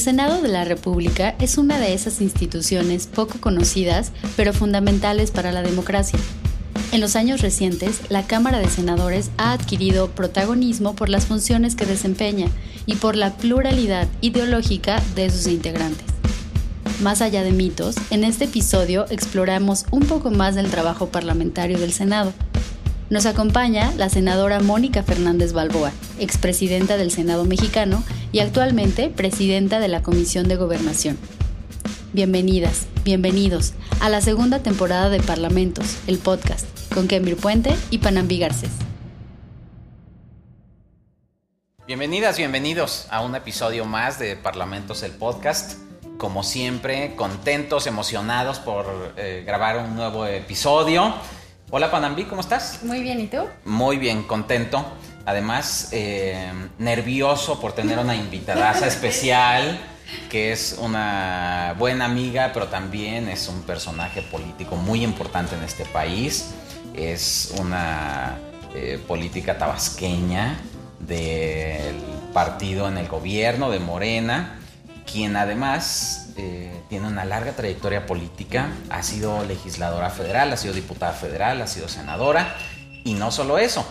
El Senado de la República es una de esas instituciones poco conocidas, pero fundamentales para la democracia. En los años recientes, la Cámara de Senadores ha adquirido protagonismo por las funciones que desempeña y por la pluralidad ideológica de sus integrantes. Más allá de mitos, en este episodio exploramos un poco más del trabajo parlamentario del Senado. Nos acompaña la senadora Mónica Fernández Balboa, expresidenta del Senado mexicano y actualmente presidenta de la Comisión de Gobernación. Bienvenidas, bienvenidos a la segunda temporada de Parlamentos, el podcast, con Kemir Puente y Panambi Garcés. Bienvenidas, bienvenidos a un episodio más de Parlamentos, el podcast como siempre, contentos, emocionados por eh, grabar un nuevo episodio. Hola Panambi, ¿cómo estás? Muy bien, ¿y tú? Muy bien, contento. Además, eh, nervioso por tener una invitada especial, que es una buena amiga, pero también es un personaje político muy importante en este país. Es una eh, política tabasqueña del partido en el gobierno de Morena quien además eh, tiene una larga trayectoria política, ha sido legisladora federal, ha sido diputada federal, ha sido senadora, y no solo eso,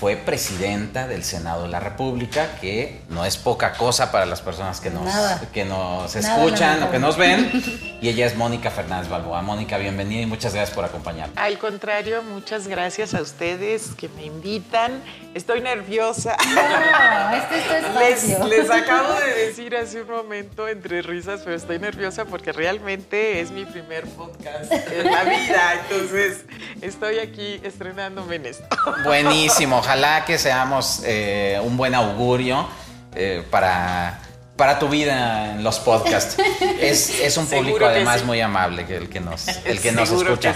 fue presidenta del Senado de la República, que no es poca cosa para las personas que nos, que nos escuchan o que nos ven. Y ella es Mónica Fernández Balboa. Mónica, bienvenida y muchas gracias por acompañarnos. Al contrario, muchas gracias a ustedes que me invitan. Estoy nerviosa. No, este es tu espacio. Les, les acabo de decir hace un momento entre risas, pero estoy nerviosa porque realmente es mi primer podcast en la vida. Entonces, estoy aquí estrenándome en esto. Buenísimo ojalá que seamos eh, un buen augurio eh, para, para tu vida en los podcasts. Es, un público además muy amable el que nos, el que nos escucha.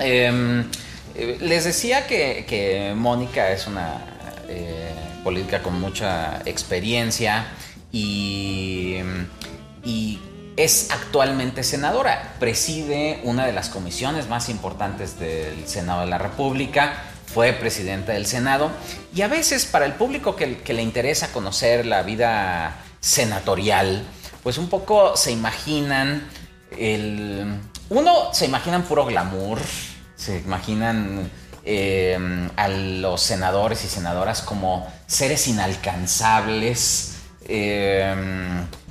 Em, eh, les decía que, Mónica es una política con mucha experiencia y, y es actualmente senadora. Preside una de las comisiones más importantes del Senado de la República fue presidenta del Senado y a veces para el público que, le interesa conocer la vida senatorial, pues un poco se imaginan el... Uno, se imaginan puro glamour, se imaginan eh, a los senadores y senadoras como seres inalcanzables. Eh,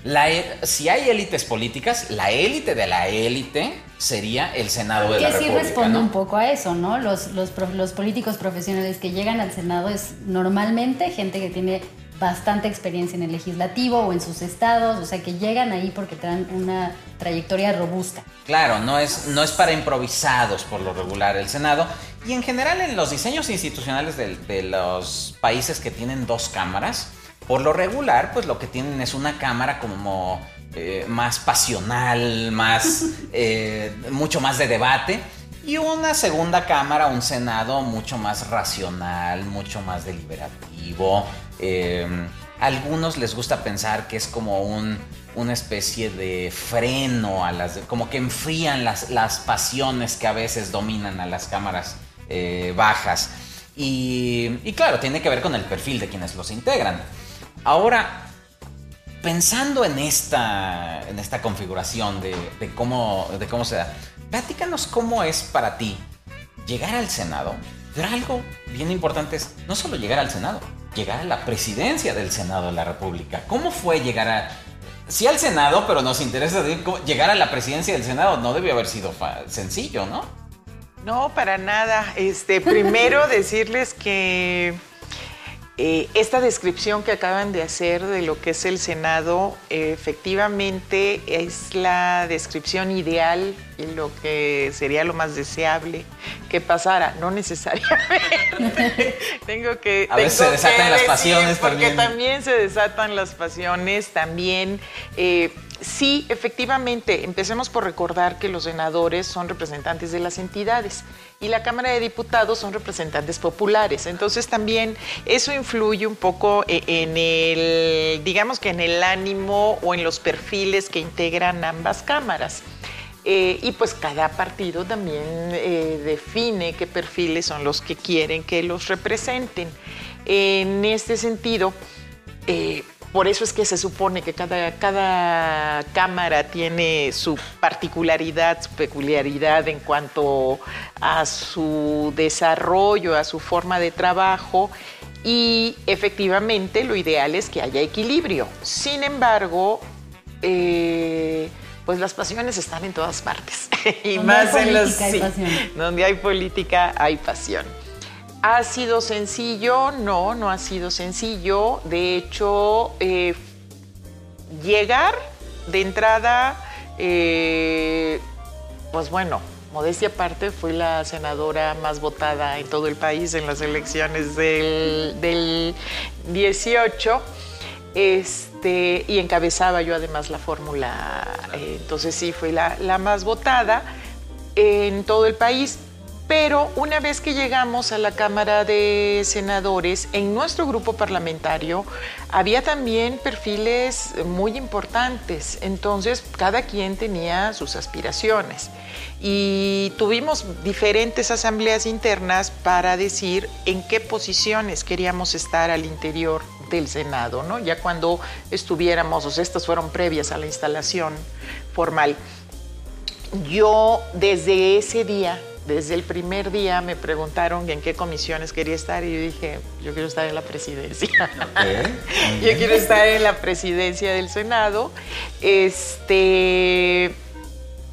e, si hay élites políticas, la élite de la élite sería el Senado de la República. Que sí responde un poco a eso, ¿no? Los, los, los, políticos profesionales que llegan al Senado es normalmente gente que tiene bastante experiencia en el legislativo o en sus estados, o sea que llegan ahí porque traen una trayectoria robusta. Claro, no es, no es para improvisados por lo regular el Senado y en general en los diseños institucionales de, de los países que tienen dos cámaras, por lo regular, pues lo que tienen es una cámara como eh, más pasional, más, eh, mucho más de debate. Y una segunda cámara, un senado mucho más racional, mucho más deliberativo. Eh, algunos les gusta pensar que es como un, una especie de freno a las, como que enfrían las, las pasiones que a veces dominan a las cámaras bajas. Y, y claro, tiene que ver con el perfil de quienes los integran. Ahora, pensando en esta, en esta configuración de, cómo, de cómo se da, platícanos cómo es para ti llegar al Senado. Pero algo bien importante es no solo llegar al Senado, llegar a la presidencia del Senado de la República. ¿Cómo fue llegar a... Sí al Senado, pero nos interesa llegar a la presidencia del Senado. No debió haber sido sencillo, ¿no? No, para nada. Este, primero decirles que eh, esta descripción que acaban de hacer de lo que es el Senado efectivamente es la descripción ideal y lo que sería lo más deseable que pasara, no necesariamente. tengo que... A veces se desatan las pasiones porque también. se desatan las pasiones, también... Eh, sí, efectivamente, empecemos por recordar que los senadores son representantes de las entidades y la Cámara de Diputados son representantes populares. Entonces también eso influye un poco e, en el, digamos que en el ánimo o en los perfiles que integran ambas cámaras. Eh, y pues cada partido también eh, define qué perfiles son los que quieren que los representen. En este sentido, eh, por eso es que se supone que cada, cada cámara tiene su particularidad, su peculiaridad en cuanto a su desarrollo, a su forma de trabajo y efectivamente lo ideal es que haya equilibrio. Sin embargo, eh, pues las pasiones están en todas partes y más en los sí, donde hay política hay pasión. ¿Ha sido sencillo? No, no ha sido sencillo. De hecho, eh, llegar de entrada, eh, pues bueno, modestia aparte, fui la senadora más votada en todo el país en las elecciones del, 18. Este, y encabezaba yo además la fórmula, eh, entonces sí, fui la, la más votada en todo el país. Pero una vez que llegamos a la Cámara de Senadores, en nuestro grupo parlamentario había también perfiles muy importantes. Entonces, cada quien tenía sus aspiraciones. Y tuvimos diferentes asambleas internas para decir en qué posiciones queríamos estar al interior del Senado, ¿no? Ya cuando estuviéramos, o sea, estas fueron previas a la instalación formal. Yo desde ese día desde el primer día me preguntaron en qué comisiones quería estar y yo dije, yo quiero estar en la presidencia. yo quiero estar en la presidencia del Senado. Este,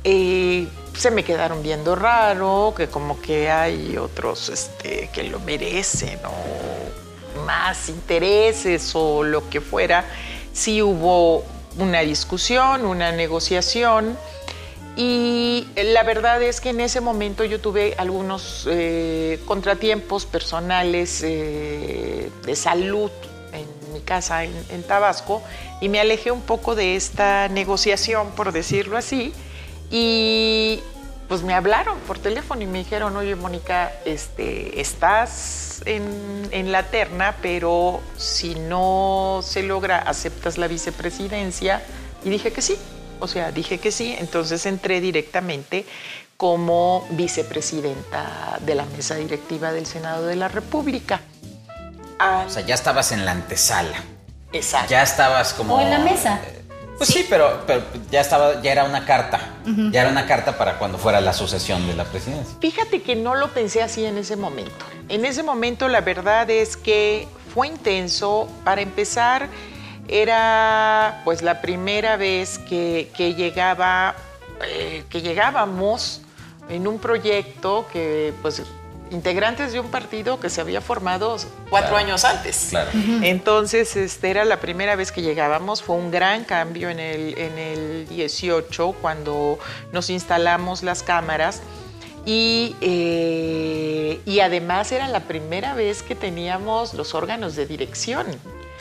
eh, se me quedaron viendo raro, que como que hay otros este, que lo merecen o más intereses o lo que fuera. Sí hubo una discusión, una negociación. Y la verdad es que en ese momento yo tuve algunos eh, contratiempos personales eh, de salud en mi casa en, Tabasco y me alejé un poco de esta negociación, por decirlo así, y pues me hablaron por teléfono y me dijeron, oye Mónica, este, estás en, en la terna, pero si no se logra, aceptas la vicepresidencia. Y dije que sí, o sea, dije que sí, entonces entré directamente como vicepresidenta de la mesa directiva del Senado de la República. o sea, ya estabas en la antesala. Exacto. Ya estabas como... O en la mesa. Eh, pues sí, pero, pero, ya estaba, ya era una carta. Ya era una carta para cuando fuera la sucesión de la presidencia. Fíjate que no lo pensé así en ese momento. En ese momento la verdad es que fue intenso. Para empezar, era pues la primera vez que, llegaba, eh, que llegábamos en un proyecto que pues integrantes de un partido que se había formado cuatro años antes. Entonces, este, era la primera vez que llegábamos, fue un gran cambio en el, en el 18 cuando nos instalamos las cámaras. Y, eh, y además era la primera vez que teníamos los órganos de dirección.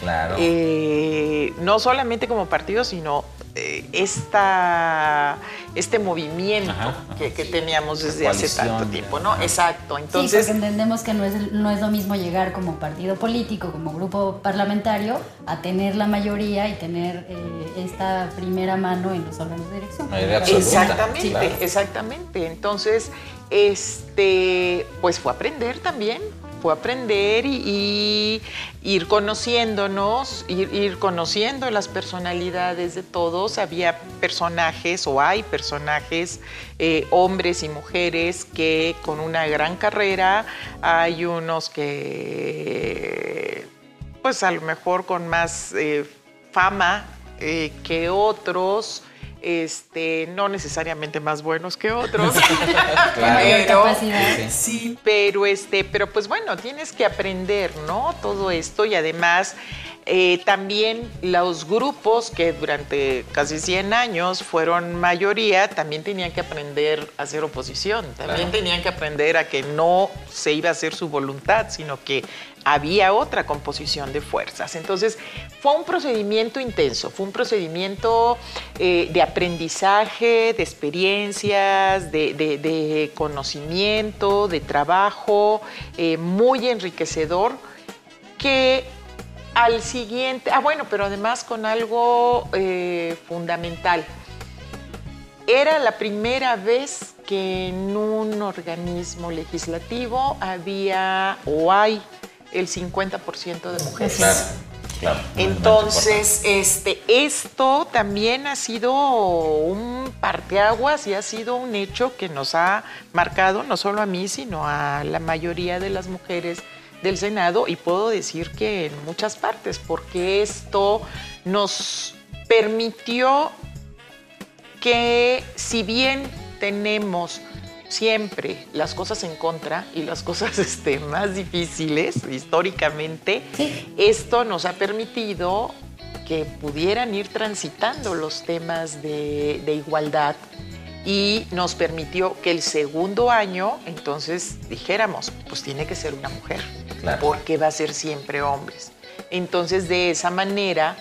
Claro. Eh, no solamente como partido, sino eh, esta, este movimiento que, teníamos desde hace tanto tiempo, ¿no? Exacto. Entonces, sí, porque entendemos que no es, no es lo mismo llegar como partido político, como grupo parlamentario, a tener la mayoría y tener eh, esta primera mano en los órganos de dirección. Exactamente, exactamente. Entonces, este, pues fue aprender también aprender y, ir conociéndonos, ir, conociendo las personalidades de todos. Había personajes o hay personajes, eh, hombres y mujeres, que con una gran carrera, hay unos que, pues a lo mejor con más eh, fama eh, que otros este, no necesariamente más buenos que otros, pero, sí, pero este, pero pues bueno, tienes que aprender, ¿no? Todo esto y además eh, también los grupos que durante casi 100 años fueron mayoría, también tenían que aprender a hacer oposición, también tenían que aprender a que no se iba a hacer su voluntad, sino que había otra composición de fuerzas. Entonces, fue un procedimiento intenso, fue un procedimiento eh, de aprendizaje, de experiencias, de, conocimiento, de trabajo, eh, muy enriquecedor, que al siguiente, ah bueno, pero además con algo eh, fundamental. Era la primera vez que en un organismo legislativo había o hay el 50% de mujeres. Claro, Entonces, este, esto también ha sido un parteaguas y ha sido un hecho que nos ha marcado no solo a mí, sino a la mayoría de las mujeres del Senado y puedo decir que en muchas partes, porque esto nos permitió que si bien tenemos siempre las cosas en contra y las cosas este, más difíciles históricamente, esto nos ha permitido que pudieran ir transitando los temas de, igualdad y nos permitió que el segundo año entonces dijéramos, pues tiene que ser una mujer, porque va a ser siempre hombres. Entonces de esa manera,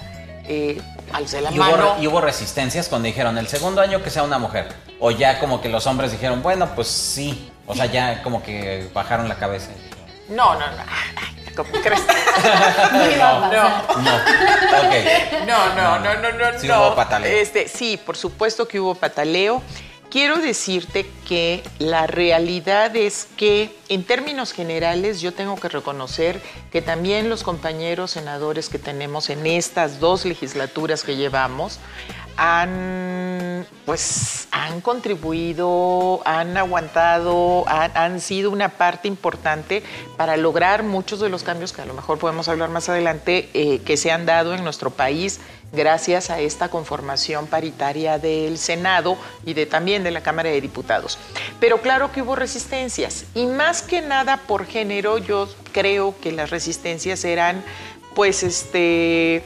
eh, la y Hubo, y hubo resistencias cuando dijeron el segundo año que sea una mujer. O ya como que los hombres dijeron, bueno, pues sí. O sea, ya como que bajaron la cabeza. No, no, no. ¿Cómo crees? no, no, no. Okay. No, no, no, no, no. Sí hubo pataleo. Este, sí, por supuesto que hubo pataleo. Quiero decirte que la realidad es que en términos generales yo tengo que reconocer que también los compañeros senadores que tenemos en estas dos legislaturas que llevamos han, pues, han contribuido, han aguantado, han, sido una parte importante para lograr muchos de los cambios que a lo mejor podemos hablar más adelante eh, que se han dado en nuestro país gracias a esta conformación paritaria del Senado y de, también de la Cámara de Diputados. Pero claro que hubo resistencias y más que nada por género yo creo que las resistencias eran pues este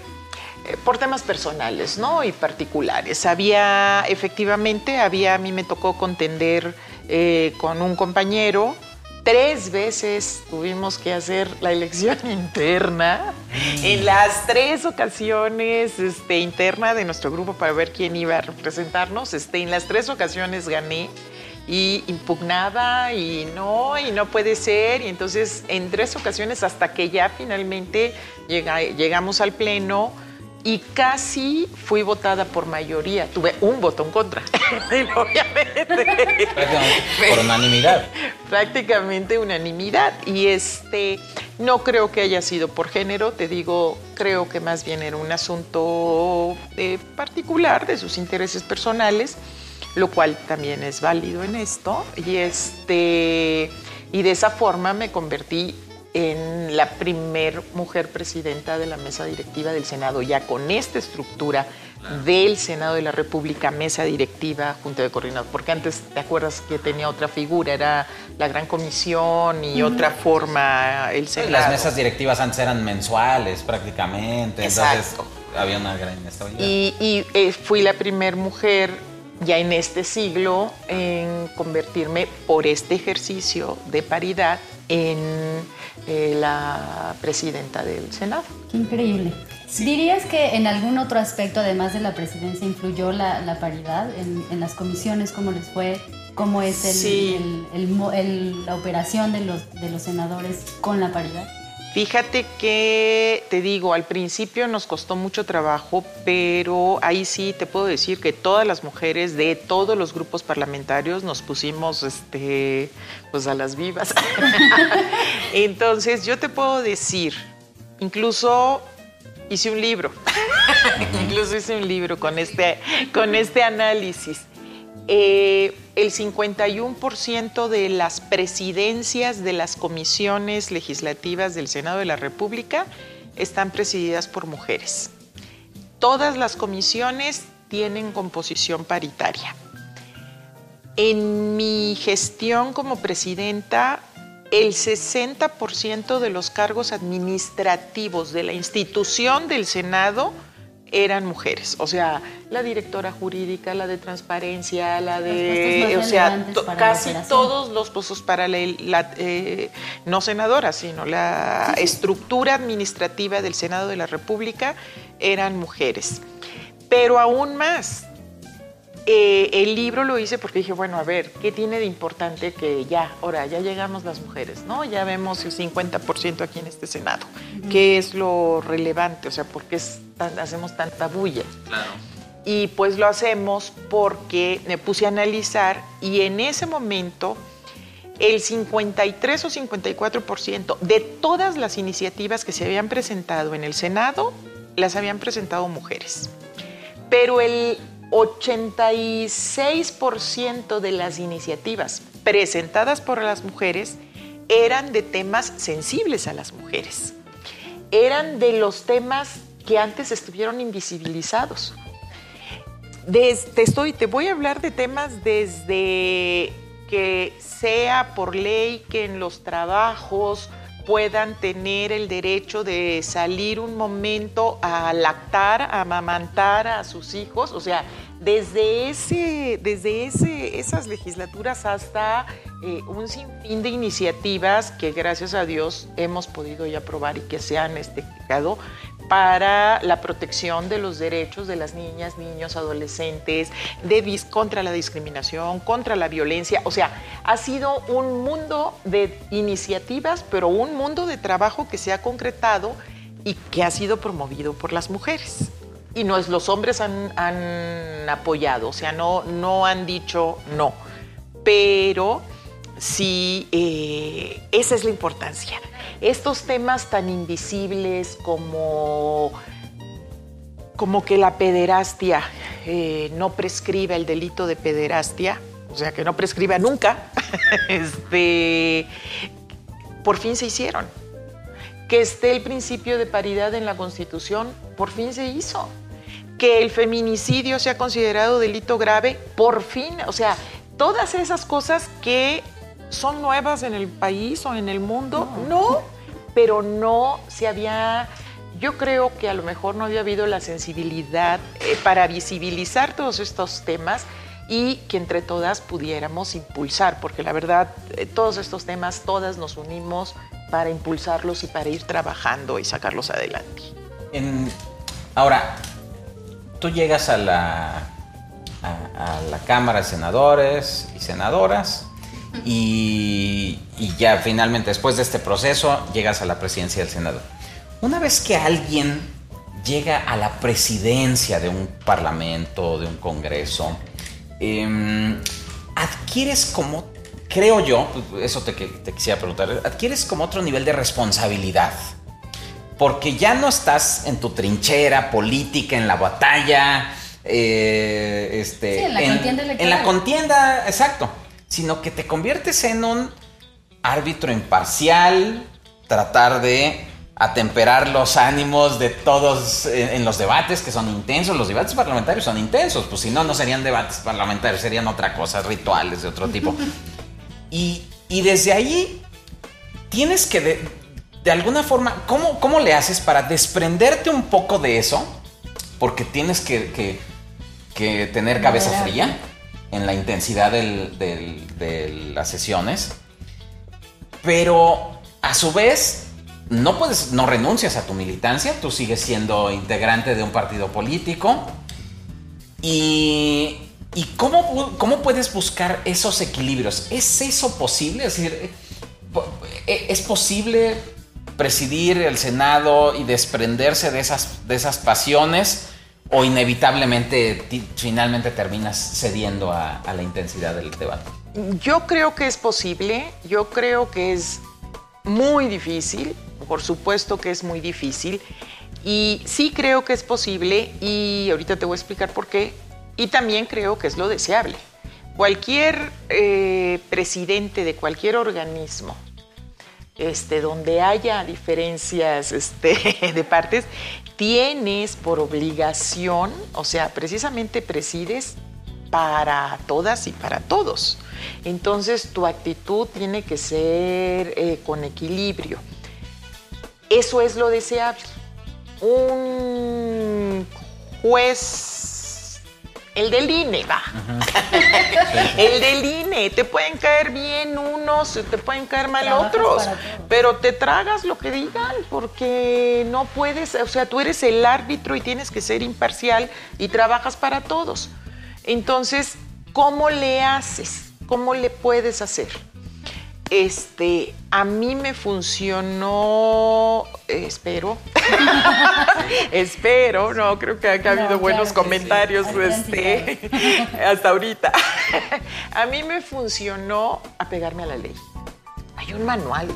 por temas personales, ¿no? Y particulares. Había, efectivamente, había, a mí me tocó contender eh, con un compañero. Tres veces tuvimos que hacer la elección interna. En las tres ocasiones este, interna de nuestro grupo para ver quién iba a representarnos, este, en las tres ocasiones gané y impugnaba y no, y no puede ser. Y entonces en tres ocasiones hasta que ya finalmente llegamos al pleno, y casi fui votada por mayoría. Tuve un voto en contra, obviamente. por unanimidad. Prácticamente unanimidad. Y este, no creo que haya sido por género, te digo, creo que más bien era un asunto eh, particular de sus intereses personales, lo cual también es válido en esto. Y este, y de esa forma me convertí en la primer mujer presidenta de la mesa directiva del Senado, ya con esta estructura del Senado de la República, mesa directiva, junta de coordinadores, porque antes, ¿te acuerdas que tenía otra figura? Era la gran comisión y otra forma el Senado. Las mesas directivas antes eran mensuales prácticamente, entonces había una gran inestabilidad. Y, y eh, fui la primer mujer ya en este siglo en convertirme por este ejercicio de paridad en eh, la presidenta del Senado. Qué increíble. ¿Dirías que en algún otro aspecto, además de la presidencia, influyó la, paridad en, las comisiones? ¿Cómo les fue? ¿Cómo es el, la operación de los, de los senadores con la paridad? Fíjate que, te digo, al principio nos costó mucho trabajo, pero ahí sí te puedo decir que todas las mujeres de todos los grupos parlamentarios nos pusimos este, pues a las vivas. Entonces, yo te puedo decir, incluso hice un libro, incluso hice un libro con este, con este análisis. Eh, el 51% de las presidencias de las comisiones legislativas del Senado de la República están presididas por mujeres. Todas las comisiones tienen composición paritaria. En mi gestión como presidenta, el 60% de los cargos administrativos de la institución del Senado eran mujeres, o sea, la directora jurídica, la de transparencia, la de, o sea, casi todos los puestos para la, eh, no senadora, sino la estructura administrativa del Senado de la República eran mujeres. Pero aún más, eh, el libro lo hice porque dije, bueno, a ver, ¿qué tiene de importante que ya, ahora, ya llegamos las mujeres, ¿no? Ya vemos el 50% aquí en este Senado. ¿Qué es lo relevante? O sea, ¿por qué hacemos tanta bulla? Claro. Y pues lo hacemos porque me puse a analizar y en ese momento el 53 o 54% de todas las iniciativas que se habían presentado en el Senado las habían presentado mujeres. Pero el 86% de las iniciativas presentadas por las mujeres eran de temas sensibles a las mujeres. Eran de los temas que antes estuvieron invisibilizados. te, estoy, te voy a hablar de temas desde que sea por ley que en los trabajos puedan tener el derecho de salir un momento a lactar, a amamantar a sus hijos, o sea, desde, ese, desde ese, esas legislaturas hasta eh, un sinfín de iniciativas que gracias a Dios hemos podido ya aprobar y que se han este, para la protección de los derechos de las niñas, niños, adolescentes, de, contra la discriminación, contra la violencia. O sea, ha sido un mundo de iniciativas, pero un mundo de trabajo que se ha concretado y que ha sido promovido por las mujeres. Y los hombres han, apoyado, o sea, no, no han dicho no, pero sí, eh, esa es la importancia estos temas tan invisibles como, como que la pederastia eh, no prescribe el delito de pederastia, o sea, que no prescriba nunca, este, por fin se hicieron. Que esté el principio de paridad en la Constitución, por fin se hizo. Que el feminicidio sea considerado delito grave, por fin, o sea, todas esas cosas que son nuevas en el país o en el mundo, no pero no se había, yo creo que a lo mejor no había habido la sensibilidad eh, para visibilizar todos estos temas y que entre todas pudiéramos impulsar, porque la verdad, eh, todos estos temas, todas nos unimos para impulsarlos y para ir trabajando y sacarlos adelante. ahora, tú llegas a la, a la Cámara de Senadores y Senadoras y, ya finalmente después de este proceso llegas a la presidencia del Senado. Una vez que alguien llega a la presidencia de un parlamento, de un congreso, em, adquieres como, creo yo, eso te, te quisiera preguntar, adquieres como otro nivel de responsabilidad porque ya no estás en tu trinchera política, en la batalla, eh, este, en la contienda En la contienda, exacto sino que te conviertes en un árbitro imparcial, tratar de atemperar los ánimos de todos en, los debates que son intensos. Los debates parlamentarios son intensos, pues si no, no serían debates parlamentarios, serían otra cosa, rituales de otro tipo. y, desde ahí tienes que, de, alguna forma, ¿cómo, ¿cómo, le haces para desprenderte un poco de eso? Porque tienes que, que tener cabeza fría en la intensidad de las sesiones, pero a su vez no puedes, no renuncias a tu militancia, tú sigues siendo integrante de un partido político y, y cómo, cómo puedes buscar esos equilibrios. ¿Es eso posible? Es decir, eh, ¿es posible presidir el Senado y desprenderse de esas, de esas pasiones? o inevitablemente finalmente terminas cediendo a, la intensidad del debate? Yo creo que es posible, yo creo que es muy difícil, por supuesto que es muy difícil, y sí creo que es posible, y ahorita te voy a explicar por qué, y también creo que es lo deseable. Cualquier eh, presidente de cualquier organismo este, donde haya diferencias este, de partes, tienes por obligación, o sea, precisamente presides para todas y para todos. Entonces tu actitud tiene que ser eh, con equilibrio. Eso es lo deseable. Un juez el del INE, va. el del INE. Te pueden caer bien unos, te pueden caer mal otros. Pero te tragas lo que digan porque no puedes, o sea, tú eres el árbitro y tienes que ser imparcial y trabajas para todos. Entonces, ¿cómo le haces? ¿Cómo le puedes hacer? Este, a mí me funcionó, espero, espero, no, creo que ha habido buenos comentarios este, hasta ahorita. a mí me funcionó apegarme a la ley. hay un manual.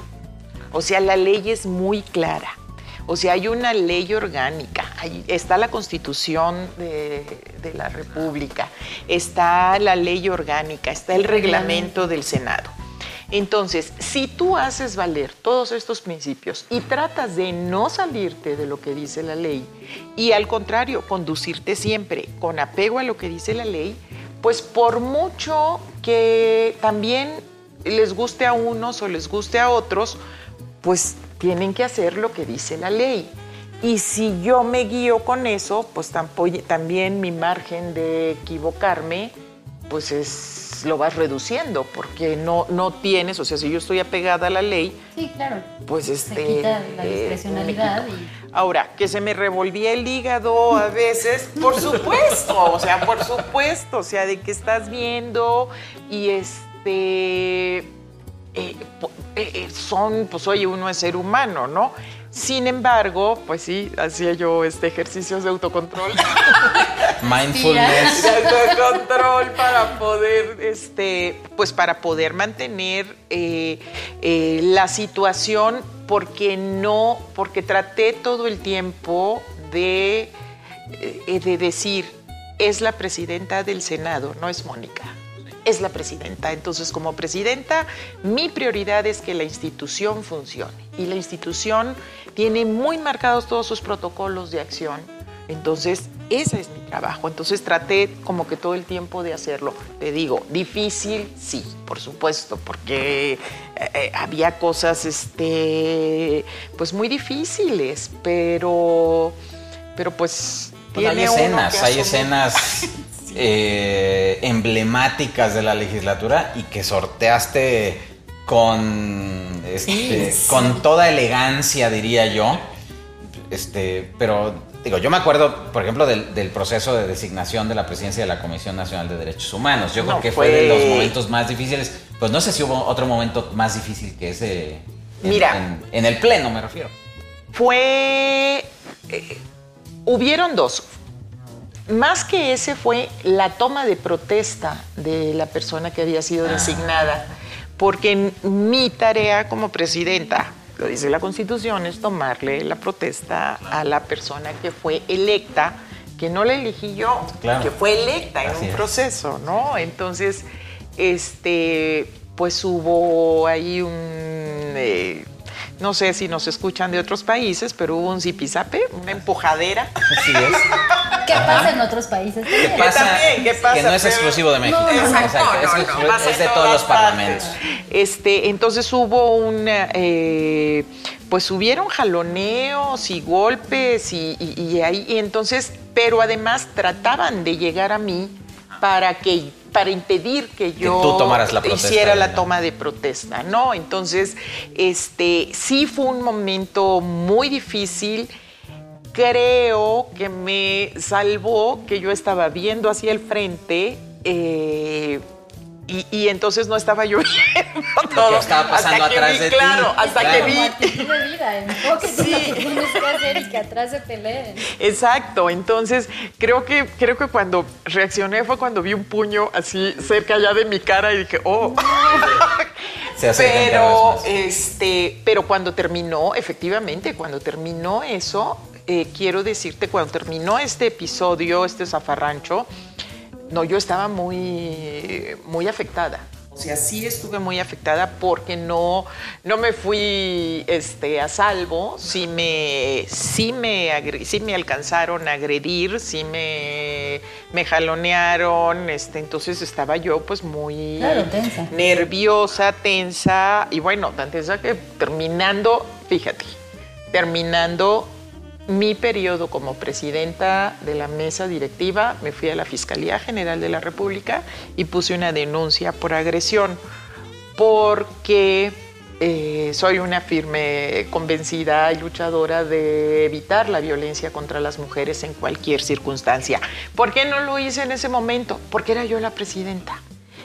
O sea, la ley es muy clara. O sea, hay una ley orgánica, está la constitución de, de, la República, está la ley orgánica, está el reglamento del Senado. Entonces, si tú haces valer todos estos principios y tratas de no salirte de lo que dice la ley y al contrario, conducirte siempre con apego a lo que dice la ley, pues por mucho que también les guste a unos o les guste a otros, pues tienen que hacer lo que dice la ley. Y si yo me guío con eso, pues también mi margen de equivocarme, pues es lo vas reduciendo porque no, no tienes, o sea, si yo estoy apegada a la ley, sí, claro. pues este... Se quita la eh, discrecionalidad. Ahora, que se me revolvía el hígado a veces, por supuesto, o sea, por supuesto, o sea, de que estás viendo y este... Eh, eh, son, pues oye, uno es ser humano, ¿no? Sin embargo, pues sí, hacía yo este ejercicios de autocontrol. Mindfulness. De autocontrol para poder, este, pues para poder mantener eh, eh, la situación, porque no, porque traté todo el tiempo de, eh, de decir, es la presidenta del Senado, no es Mónica es la presidenta. Entonces, como presidenta, mi prioridad es que la institución funcione. Y la institución tiene muy marcados todos sus protocolos de acción. Entonces, ese es mi trabajo. Entonces traté como que todo el tiempo de hacerlo. Te digo, difícil, sí, por supuesto, porque eh, eh, había cosas, este, pues muy difíciles, pero, pero pues... hay escenas, hay escenas Eh, emblemáticas de la legislatura y que sorteaste con, este, con toda elegancia, diría yo. Este, pero digo, yo me acuerdo, por ejemplo, del, proceso de designación de la presidencia de la Comisión Nacional de Derechos Humanos. Yo creo que fue... de los momentos más difíciles. Pues no sé si hubo otro momento más difícil que ese. Mira. En, el pleno, me refiero. Fue. Eh, hubieron dos. Más que ese fue la toma de protesta de la persona que había sido designada, porque mi tarea como presidenta, lo dice la Constitución, es tomarle la protesta a la persona que fue electa, que no la elegí yo, que fue electa en un proceso, ¿no? Entonces, este, pues hubo ahí un... Eh, no sé si nos escuchan de otros países, pero hubo un zipizape, una empujadera. Así es. ¿Qué pasa en otros países? ¿Qué pasa? ¿Qué pasa? Que no es exclusivo de México. es, de todos los parlamentos. Este, entonces hubo un, eh, pues hubieron jaloneos y golpes y, y ahí, y entonces, pero además trataban de llegar a mí para que para impedir que yo hiciera la toma de protesta, ¿no? Entonces, este sí fue un momento muy difícil. Creo que me salvó que yo estaba viendo hacia el frente. Eh, y, entonces no estaba lloviendo todo. Lo estaba pasando hasta atrás de claro, Hasta que vi. de vida, sí. lo que tienes que hacer y que atrás se peleen. Exacto. Entonces, creo que, creo que cuando reaccioné fue cuando vi un puño así cerca ya de mi cara y dije, oh. Se pero, este, pero cuando terminó, efectivamente, cuando terminó eso, eh, quiero decirte, cuando terminó este episodio, este zafarrancho, no, yo estaba muy, muy afectada. O sea, sí estuve muy afectada porque no, no me fui este, a salvo, sí me, sí, me, sí me alcanzaron a agredir, sí me, me jalonearon, este, entonces estaba yo pues muy nerviosa, tensa, y bueno, tan tensa que terminando, fíjate, terminando mi periodo como presidenta de la mesa directiva, me fui a la Fiscalía General de la República y puse una denuncia por agresión, porque eh, soy una firme convencida y luchadora de evitar la violencia contra las mujeres en cualquier circunstancia. ¿Por qué no lo hice en ese momento? Porque era yo la presidenta.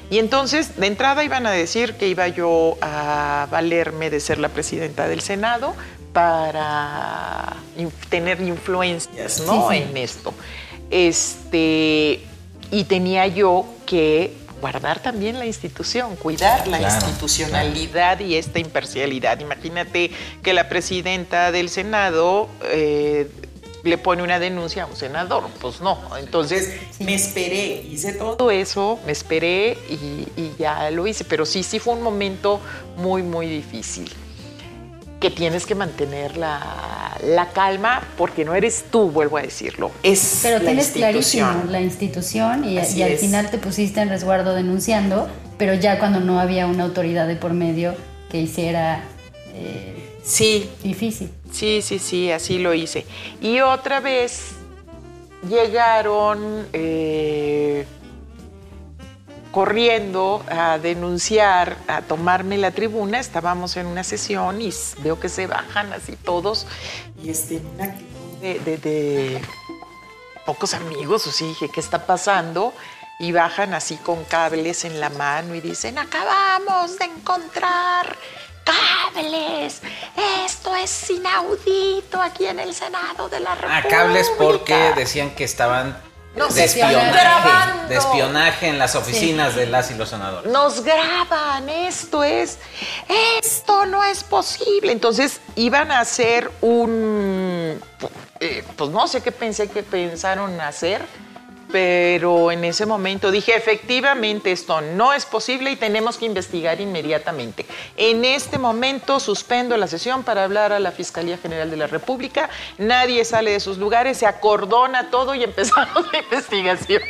Y entonces, de entrada iban a decir que iba yo a valerme de ser la presidenta del Senado, para tener influencias ¿no? en esto. Este, y tenía yo que guardar también la institución, cuidar la institucionalidad y esta imparcialidad. Imagínate que la presidenta del Senado eh, le pone una denuncia a un senador. Pues no. Entonces me esperé, hice todo eso, me esperé y, y, ya lo hice. Pero sí, sí fue un momento muy, muy difícil. Que tienes que mantener la, la calma porque no eres tú, vuelvo a decirlo. Es Pero la tienes institución. clarísimo la institución y, al final te pusiste en resguardo denunciando, pero ya cuando no había una autoridad de por medio que hiciera eh, Sí, difícil. Sí, sí, sí, así lo hice. Y otra vez llegaron eh, corriendo a denunciar, a tomarme la tribuna. Estábamos en una sesión y veo que se bajan así todos. Y este, una actitud de, de- de pocos amigos, o sí, dije, ¿qué está pasando? Y bajan así con cables en la mano y dicen, acabamos de encontrar cables. Esto es inaudito aquí en el Senado de la República. A cables porque decían que estaban Nos de espionaje, de espionaje en las oficinas de las y los senadores. Nos graban, esto es, esto no es posible. Entonces iban a hacer un, eh, pues no sé qué pensé que pensaron hacer, pero en ese momento dije, efectivamente esto no es posible y tenemos que investigar inmediatamente. En este momento suspendo la sesión para hablar a la Fiscalía General de la República, nadie sale de sus lugares, se acordona todo y empezamos la investigación.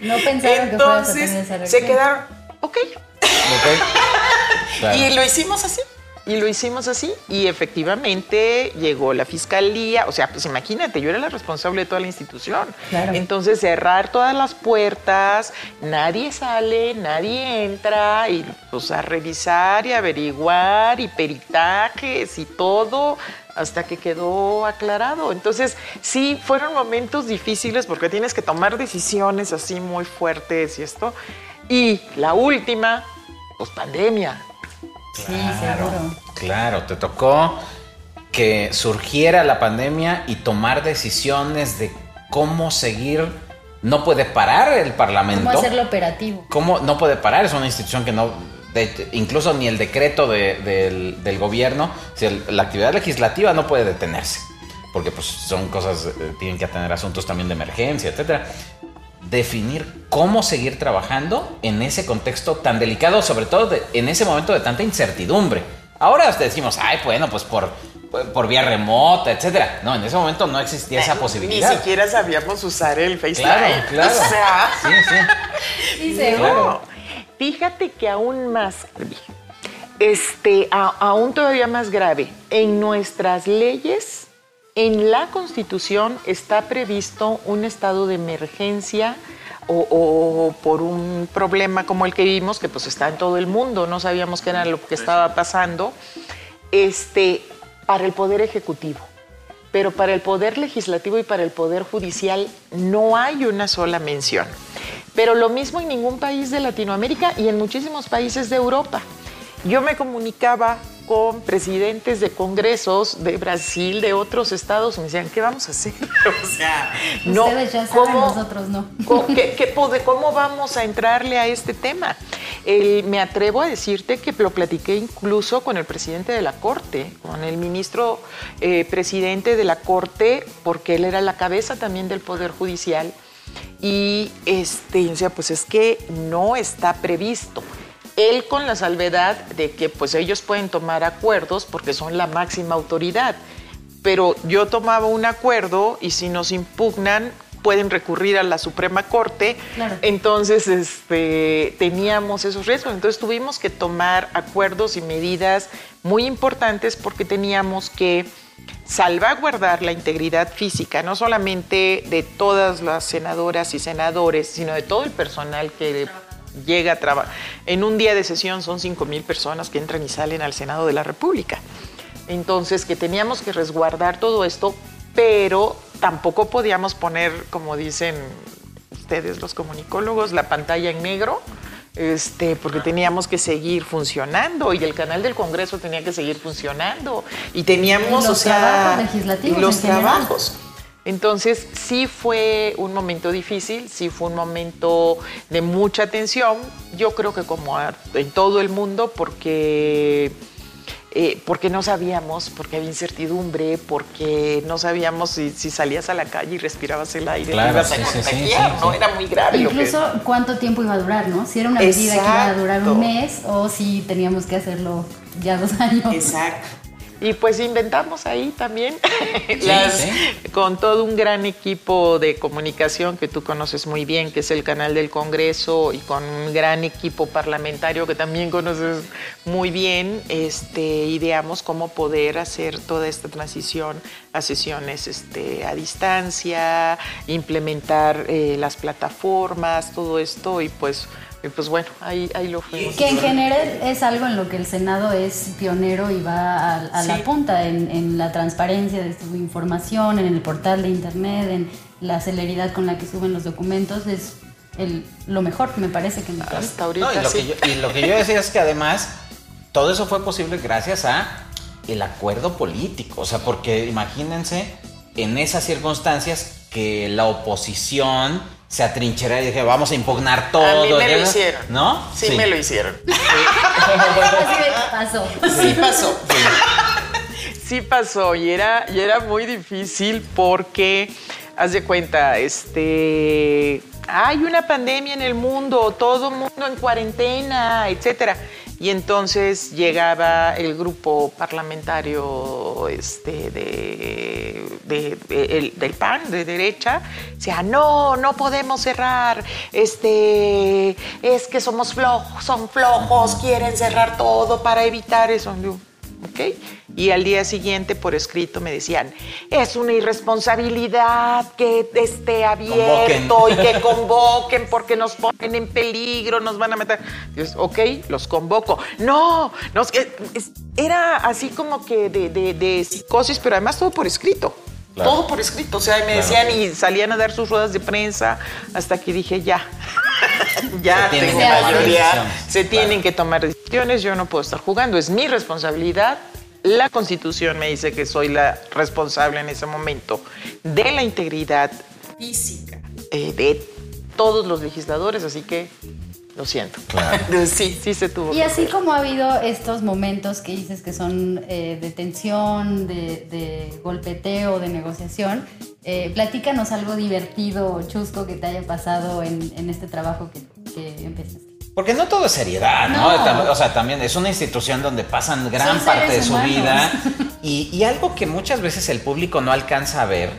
No pensaron que fueras a tener esa Entonces se quedaron, ok, ¿Ok? Claro. y lo hicimos así. Y lo hicimos así. Y efectivamente llegó la fiscalía. O sea, pues imagínate, yo era la responsable de toda la institución. Claro. Entonces, cerrar todas las puertas, nadie sale, nadie entra, y pues a revisar y averiguar, y peritajes y todo, hasta que quedó aclarado. Entonces, sí, fueron momentos difíciles porque tienes que tomar decisiones así muy fuertes y esto. Y la última, pues pandemia. Sí, seguro. Claro, te tocó que surgiera la pandemia y tomar decisiones de cómo seguir. No puede parar el Parlamento. ¿Cómo hacerlo operativo? ¿Cómo no puede parar? Es una institución que no. de- incluso ni el decreto de- del, del gobierno, el- la actividad legislativa no puede detenerse. Porque pues son cosas, eh, tienen que atender asuntos también de emergencia, etcétera. Definir cómo seguir trabajando en ese contexto tan delicado, sobre todo de- en ese momento de tanta incertidumbre. Ahora hasta decimos, ay, bueno, pues por, por vía remota, etcétera. No, en ese momento no existía esa posibilidad. Ni siquiera sabíamos usar el FaceTime. Claro, claro. O sea, Sí, sí. Sí, no. seguro. Fíjate que aún más, este, a- aún todavía más grave, en nuestras leyes, en la Constitución está previsto un estado de emergencia o, o por un problema como el que vimos, que pues está en todo el mundo, no sabíamos qué era lo que estaba pasando, este, para el Poder Ejecutivo. Pero para el Poder Legislativo y para el Poder Judicial no hay una sola mención. Pero lo mismo en ningún país de Latinoamérica y en muchísimos países de Europa. Yo me comunicaba con presidentes de congresos de Brasil, de otros estados, me decían, ¿qué vamos a hacer? O sea, no. Ustedes ya saben, ¿cómo- nosotros no. ¿Cómo, qué- cómo vamos a entrarle a este tema? El- me atrevo a decirte que lo platiqué incluso con el presidente de la Corte, con el ministro eh, presidente de la Corte, porque él era la cabeza también del Poder Judicial. Y este, o sea, pues es que no está previsto. Él con la salvedad de que pues ellos pueden tomar acuerdos porque son la máxima autoridad pero yo tomaba un acuerdo y si nos impugnan pueden recurrir a la Suprema Corte. Claro. Entonces, este, teníamos esos riesgos. Entonces tuvimos que tomar acuerdos y medidas muy importantes porque teníamos que salvaguardar la integridad física, no solamente de todas las senadoras y senadores, sino de todo el personal que llega a trabajar. En un día de sesión son 5 mil personas que entran y salen al Senado de la República. Entonces, que teníamos que resguardar todo esto, pero tampoco podíamos poner, como dicen ustedes los comunicólogos, la pantalla en negro, este, porque teníamos que seguir funcionando y el canal del Congreso tenía que seguir funcionando y teníamos, Y los o sea, trabajos legislativos los general. Entonces, sí fue un momento difícil, sí fue un momento de mucha tensión, yo creo que como en todo el mundo, porque eh, porque no sabíamos, porque había incertidumbre, porque no sabíamos si, salías a la calle y respirabas el aire, claro, sí, sí, ¿no? Era muy grave. Incluso cuánto tiempo iba a durar, ¿no? Si era una medida que iba a durar un mes o si teníamos que hacerlo ya dos años. Exacto. Y pues inventamos ahí también, con todo un gran equipo de comunicación que tú conoces muy bien, que es el canal del Congreso, y con un gran equipo parlamentario que también conoces muy bien, este, ideamos cómo poder hacer toda esta transición a sesiones este, a distancia, implementar eh, las plataformas, todo esto, y pues y pues bueno, ahí, ahí lo fuimos. Que en general es algo en lo que el Senado es pionero y va a, la punta en, la transparencia de su información, en el portal de Internet, en la celeridad con la que suben los documentos. Es el, lo mejor, me parece que Hasta ahorita. y, lo que yo, y lo que yo decía es que además todo eso fue posible gracias a el acuerdo político. O sea, porque imagínense en esas circunstancias que la oposición se atrincheró y dije, vamos a impugnar todo. A mí me lo hicieron. ¿No? Sí, me lo hicieron. Sí. pasó. Sí, pasó. Sí. pasó y era, y era muy difícil porque, haz de cuenta, este, hay una pandemia en el mundo, todo el mundo en cuarentena, etcétera. Y entonces llegaba el grupo parlamentario este, de, del PAN, de derecha, decía, no, no podemos cerrar, este, es que somos flojos, son flojos, quieren cerrar todo para evitar eso. ¿Ok? Y al día siguiente por escrito me decían, es una irresponsabilidad que esté abierto y que convoquen porque nos ponen en peligro, nos van a meter. Dios, ok, los convoco. No, no era así como que de, psicosis, pero además todo por escrito. Todo por escrito, o sea, me decían y salían a dar sus ruedas de prensa hasta que dije, ya, ya tengo mayoría, se tienen que tomar decisiones, yo no puedo estar jugando, es mi responsabilidad. La constitución me dice que soy la responsable en ese momento de la integridad física eh, de todos los legisladores, así que lo siento. sí, sí se tuvo. Y así como ha habido estos momentos que dices que son eh, de tensión, de, golpeteo, de negociación, eh, platícanos algo divertido, chusco, que te haya pasado en, este trabajo que, que empezaste. Porque no todo es seriedad, ¿no? O sea, también es una institución donde pasan gran parte de su vida. Y, y, algo que muchas veces el público no alcanza a ver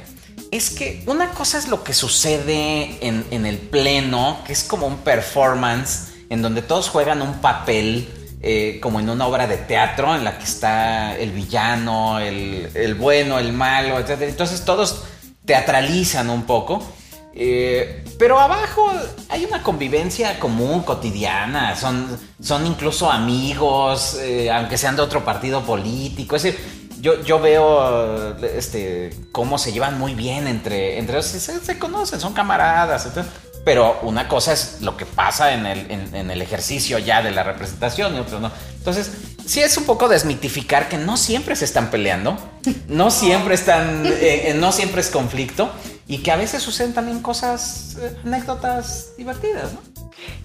es que una cosa es lo que sucede en, el pleno, que es como un performance en donde todos juegan un papel. Eh, como en una obra de teatro en la que está el villano, el, el bueno, el malo, etc. Entonces todos teatralizan un poco. Eh, pero abajo hay una convivencia común, cotidiana, son, son incluso amigos, eh, aunque sean de otro partido político. Es decir, yo, yo veo este, cómo se llevan muy bien entre, entre ellos, se, conocen, son camaradas, pero una cosa es lo que pasa en el, en, el, ejercicio ya de la representación y otro no. Entonces, sí es un poco desmitificar que no siempre se están peleando, no siempre están, eh, no siempre es conflicto y que a veces suceden también cosas, eh, anécdotas divertidas, ¿no?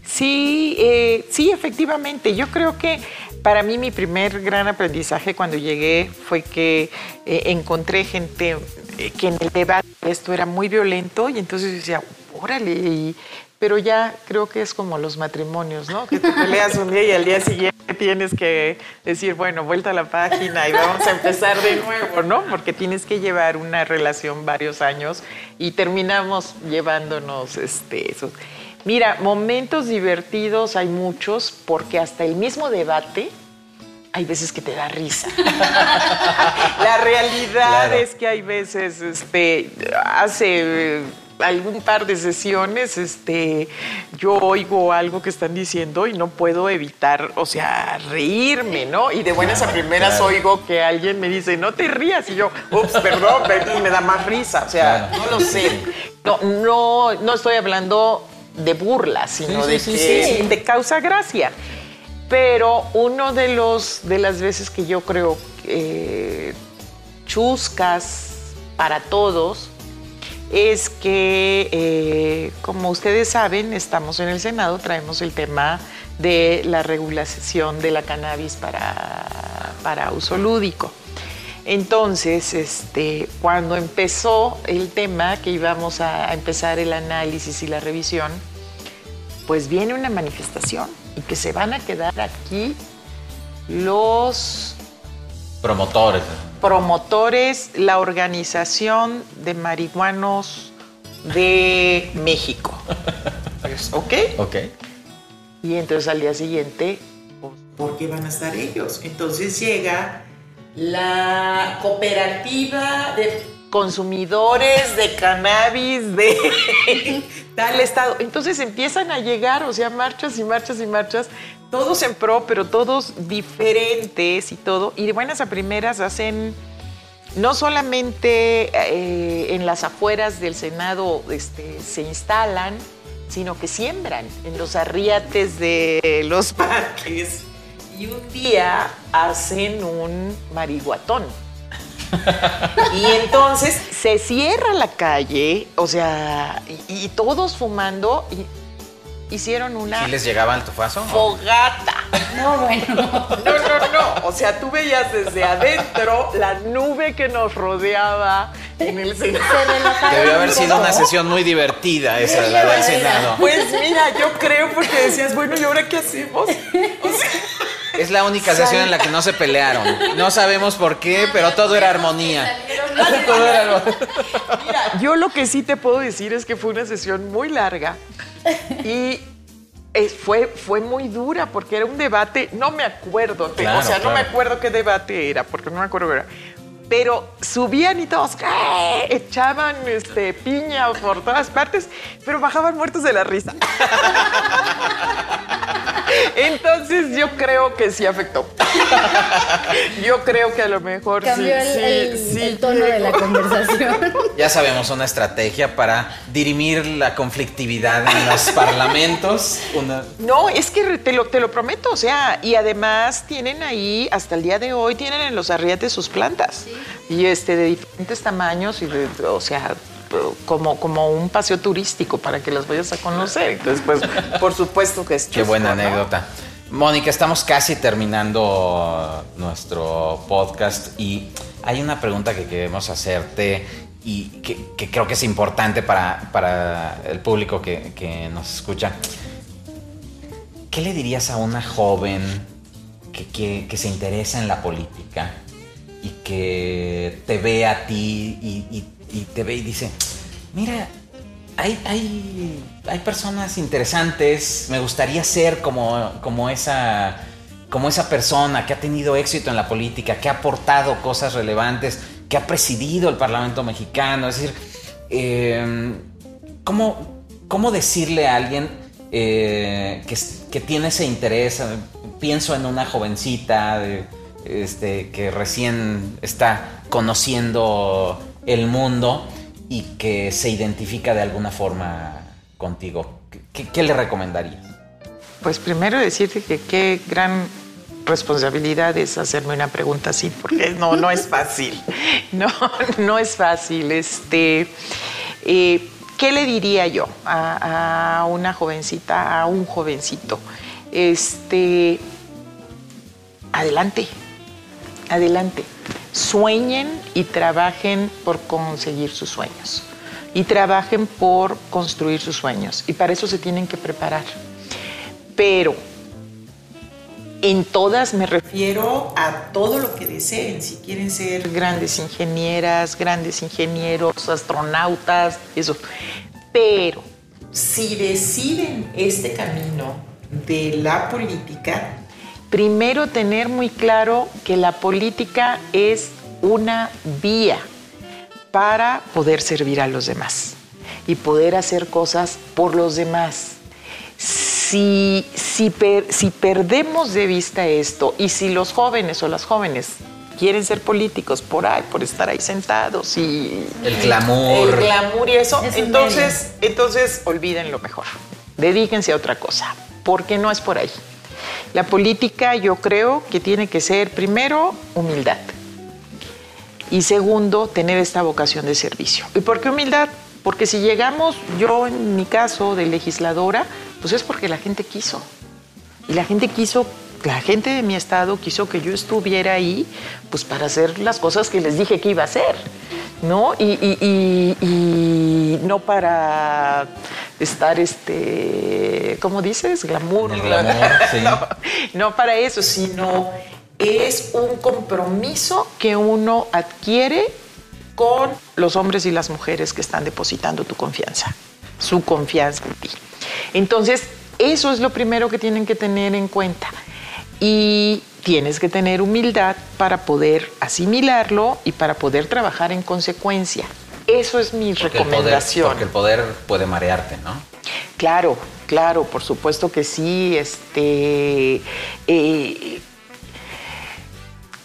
Sí, eh, sí, efectivamente. Yo creo que para mí mi primer gran aprendizaje cuando llegué fue que eh, encontré gente que en el debate esto era muy violento y entonces decía, órale, y pero ya creo que es como los matrimonios, ¿no? Que te peleas un día y al día siguiente tienes que decir, bueno, vuelta a la página y vamos a empezar de nuevo, ¿no? Porque tienes que llevar una relación varios años y terminamos llevándonos este, eso. Mira, momentos divertidos hay muchos porque hasta el mismo debate hay veces que te da risa. la realidad es que hay veces, este, hace algún par de sesiones, este, yo oigo algo que están diciendo y no puedo evitar, o sea, reírme, ¿no? Y de buenas a primeras oigo que alguien me dice, no te rías, y yo, ups, perdón, y me da más risa, o sea, no lo sé. No, no, no estoy hablando de burla, sino de que te causa gracia. Pero uno de los de las veces que yo creo chuscas para todos es que, eh, como ustedes saben, estamos en el Senado, traemos el tema de la regulación de la cannabis para, para uso lúdico. Entonces, este, cuando empezó el tema, que íbamos a empezar el análisis y la revisión, pues viene una manifestación y que se van a quedar aquí los promotores. Promotores, la organización de marihuanos de México. Pues, ¿Ok? Ok. Y entonces al día siguiente, pues, ¿por qué van a estar ellos? Entonces llega la cooperativa de consumidores de cannabis de tal estado. Entonces empiezan a llegar, o sea, marchas y marchas y marchas, todos en pro, pero todos diferentes y todo. Y de buenas a primeras hacen, no solamente eh, en las afueras del Senado este, se instalan, sino que siembran en los arriates de los parques y un día hacen un marihuatón. y entonces se cierra la calle, o sea, y, todos fumando, y hicieron una. ¿Sí les llegaba el tufazo? Fogata. No, bueno. No, no, no. O sea, tú veías desde adentro la nube que nos rodeaba en el Senado. Debió haber sido una sesión muy divertida esa, la del Senado. Pues mira, yo creo porque decías, bueno, ¿y ahora qué hacemos? O sea, es la única sesión en la que no se pelearon. No sabemos por qué, pero todo era armonía. Mira, yo lo que sí te puedo decir es que fue una sesión muy larga y fue, fue muy dura porque era un debate, no me acuerdo, o sea, no me acuerdo qué debate era, porque no me acuerdo qué era. Pero subían y todos echaban este, piña por todas partes, pero bajaban muertos de la risa. Entonces yo creo que sí afectó. Yo creo que a lo mejor Cambió sí, el, el, tono de la conversación. Ya sabemos una estrategia para dirimir la conflictividad en los parlamentos. No, es que te lo, te lo prometo, o sea, y además tienen ahí, hasta el día de hoy, tienen en los arriates sus plantas. Y este, de diferentes tamaños, y de, o sea, como, como un paseo turístico para que las vayas a conocer. Entonces, pues, por supuesto que es Qué buena anécdota. Mónica, estamos casi terminando nuestro podcast y hay una pregunta que queremos hacerte y que, creo que es importante para, el público que, que, nos escucha. ¿Qué le dirías a una joven que, se interesa en la política y que te ve a ti y y te ve y dice, mira, hay, hay, hay personas interesantes, me gustaría ser como, como, esa, como esa persona que ha tenido éxito en la política, que ha aportado cosas relevantes, que ha presidido el Parlamento mexicano. Es decir, em, ¿cómo, ¿cómo, decirle a alguien eh, que, que, tiene ese interés? Pienso en una jovencita este, que recién está conociendo el mundo y que se identifica de alguna forma contigo, ¿qué, le recomendarías? Pues primero decirte que qué gran responsabilidad es hacerme una pregunta así, porque no, no es fácil. No, no es fácil. Este, eh, ¿Qué le diría yo a, a, una jovencita, a un jovencito? Este, adelante, adelante sueñen y trabajen por conseguir sus sueños. Y trabajen por construir sus sueños. Y para eso se tienen que preparar. Pero en todas me refiero a todo lo que deseen. Si quieren ser grandes ingenieras, grandes ingenieros, astronautas, eso. Pero si deciden este camino de la política, primero tener muy claro que la política es una vía para poder servir a los demás y poder hacer cosas por los demás. Si, si, perdemos de vista esto y si los jóvenes o las jóvenes quieren ser políticos por ahí, por estar ahí sentados y... El glamour. El glamour y eso, entonces, entonces olviden lo mejor. Dedíquense a otra cosa, porque no es por ahí. La política yo creo que tiene que ser primero humildad y segundo tener esta vocación de servicio. ¿Y por qué humildad? Porque si llegamos, yo en mi caso de legisladora, pues es porque la gente quiso. Y la gente quiso, la gente de mi estado quiso que yo estuviera ahí, pues para hacer las cosas que les dije que iba a hacer, ¿no? Y, no para estar, este, ¿cómo dices? Glamour. glamour, sí. no para eso, sino es un compromiso que uno adquiere con los hombres y las mujeres que están depositando tu confianza, su confianza en ti. Entonces, eso es lo primero que tienen que tener en cuenta. Y tienes que tener humildad para poder asimilarlo y para poder trabajar en consecuencia. Eso es mi recomendación. porque el poder puede marearte, ¿no? Claro, claro, por supuesto que sí. Este, eh,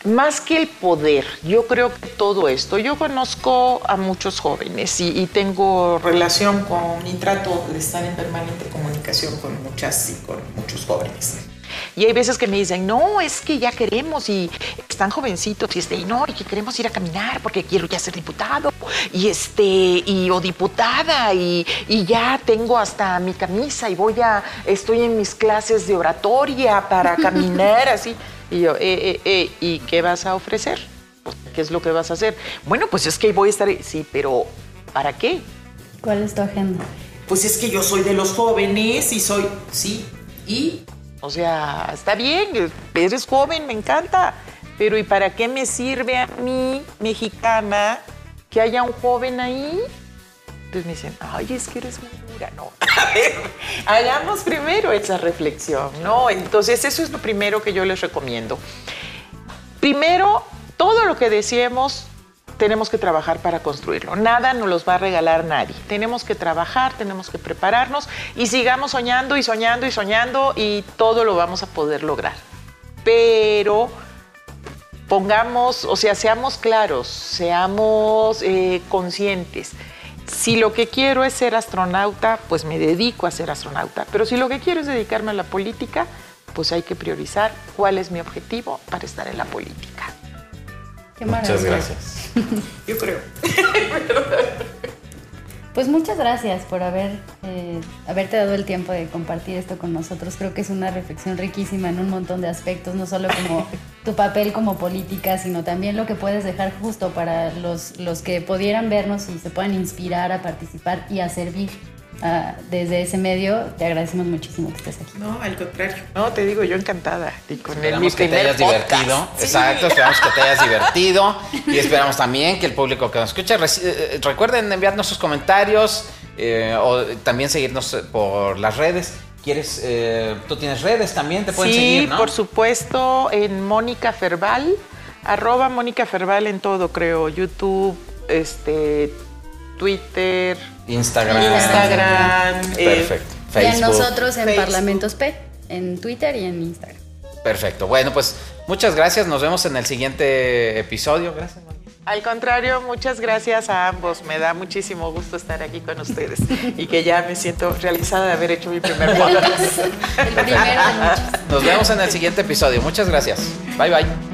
más que el poder, yo creo que todo esto, yo conozco a muchos jóvenes y, tengo relación con y trato de estar en permanente comunicación con muchas y con muchos jóvenes. Y hay veces que me dicen, no, es que ya queremos y están jovencitos y este, y no, y que queremos ir a caminar porque quiero ya ser diputado y este, y o diputada y, y ya tengo hasta mi camisa y voy a, estoy en mis clases de oratoria para caminar así. Y yo, eh, eh, eh, ¿y qué vas a ofrecer? ¿Qué es lo que vas a hacer? Bueno, pues es que voy a estar. Sí, pero ¿para qué? ¿Cuál es tu agenda? Pues es que yo soy de los jóvenes y soy. Sí, y. O sea, está bien, eres joven, me encanta. Pero ¿y para qué me sirve a mí, mexicana, que haya un joven ahí? Entonces me dicen, ay, es que eres muy dura. No, hagamos primero esa reflexión, ¿no? Entonces, eso es lo primero que yo les recomiendo. Primero, todo lo que decíamos, tenemos que trabajar para construirlo. Nada nos los va a regalar nadie. Tenemos que trabajar, tenemos que prepararnos y sigamos soñando y soñando y soñando y todo lo vamos a poder lograr. Pero pongamos, o sea, seamos claros, seamos eh, conscientes si lo que quiero es ser astronauta, pues me dedico a ser astronauta. Pero si lo que quiero es dedicarme a la política, pues hay que priorizar cuál es mi objetivo para estar en la política. Qué Muchas gracias. Yo creo. Pues muchas gracias por haber, eh, haberte dado el tiempo de compartir esto con nosotros. Creo que es una reflexión riquísima en un montón de aspectos, no solo como tu papel como política, sino también lo que puedes dejar justo para los, los que pudieran vernos y se puedan inspirar a participar y a servir. Ah, desde ese medio, te agradecemos muchísimo que estés aquí. No, al contrario. No, te digo, yo encantada. Y con esperamos que te hayas divertido. Exacto, esperamos que te hayas divertido. Y esperamos también que el público que nos escucha eh, eh, recuerden enviarnos sus comentarios eh, o también seguirnos por las redes. ¿Quieres, tú tienes redes también? ¿Te pueden seguir, Sí, por supuesto, en Mónica Ferbal, arroba Mónica Ferbal en todo, creo. YouTube, este, Twitter, Instagram. Instagram. Perfecto. Facebook. Y nosotros en Parlamentos P, en Twitter y en Instagram. Perfecto. Bueno, pues muchas gracias. Nos vemos en el siguiente episodio. Gracias, Al contrario, muchas gracias a ambos. Me da muchísimo gusto estar aquí con ustedes y que ya me siento realizada de haber hecho mi primer podcast. Nos vemos en el siguiente episodio. Muchas gracias. Bye bye.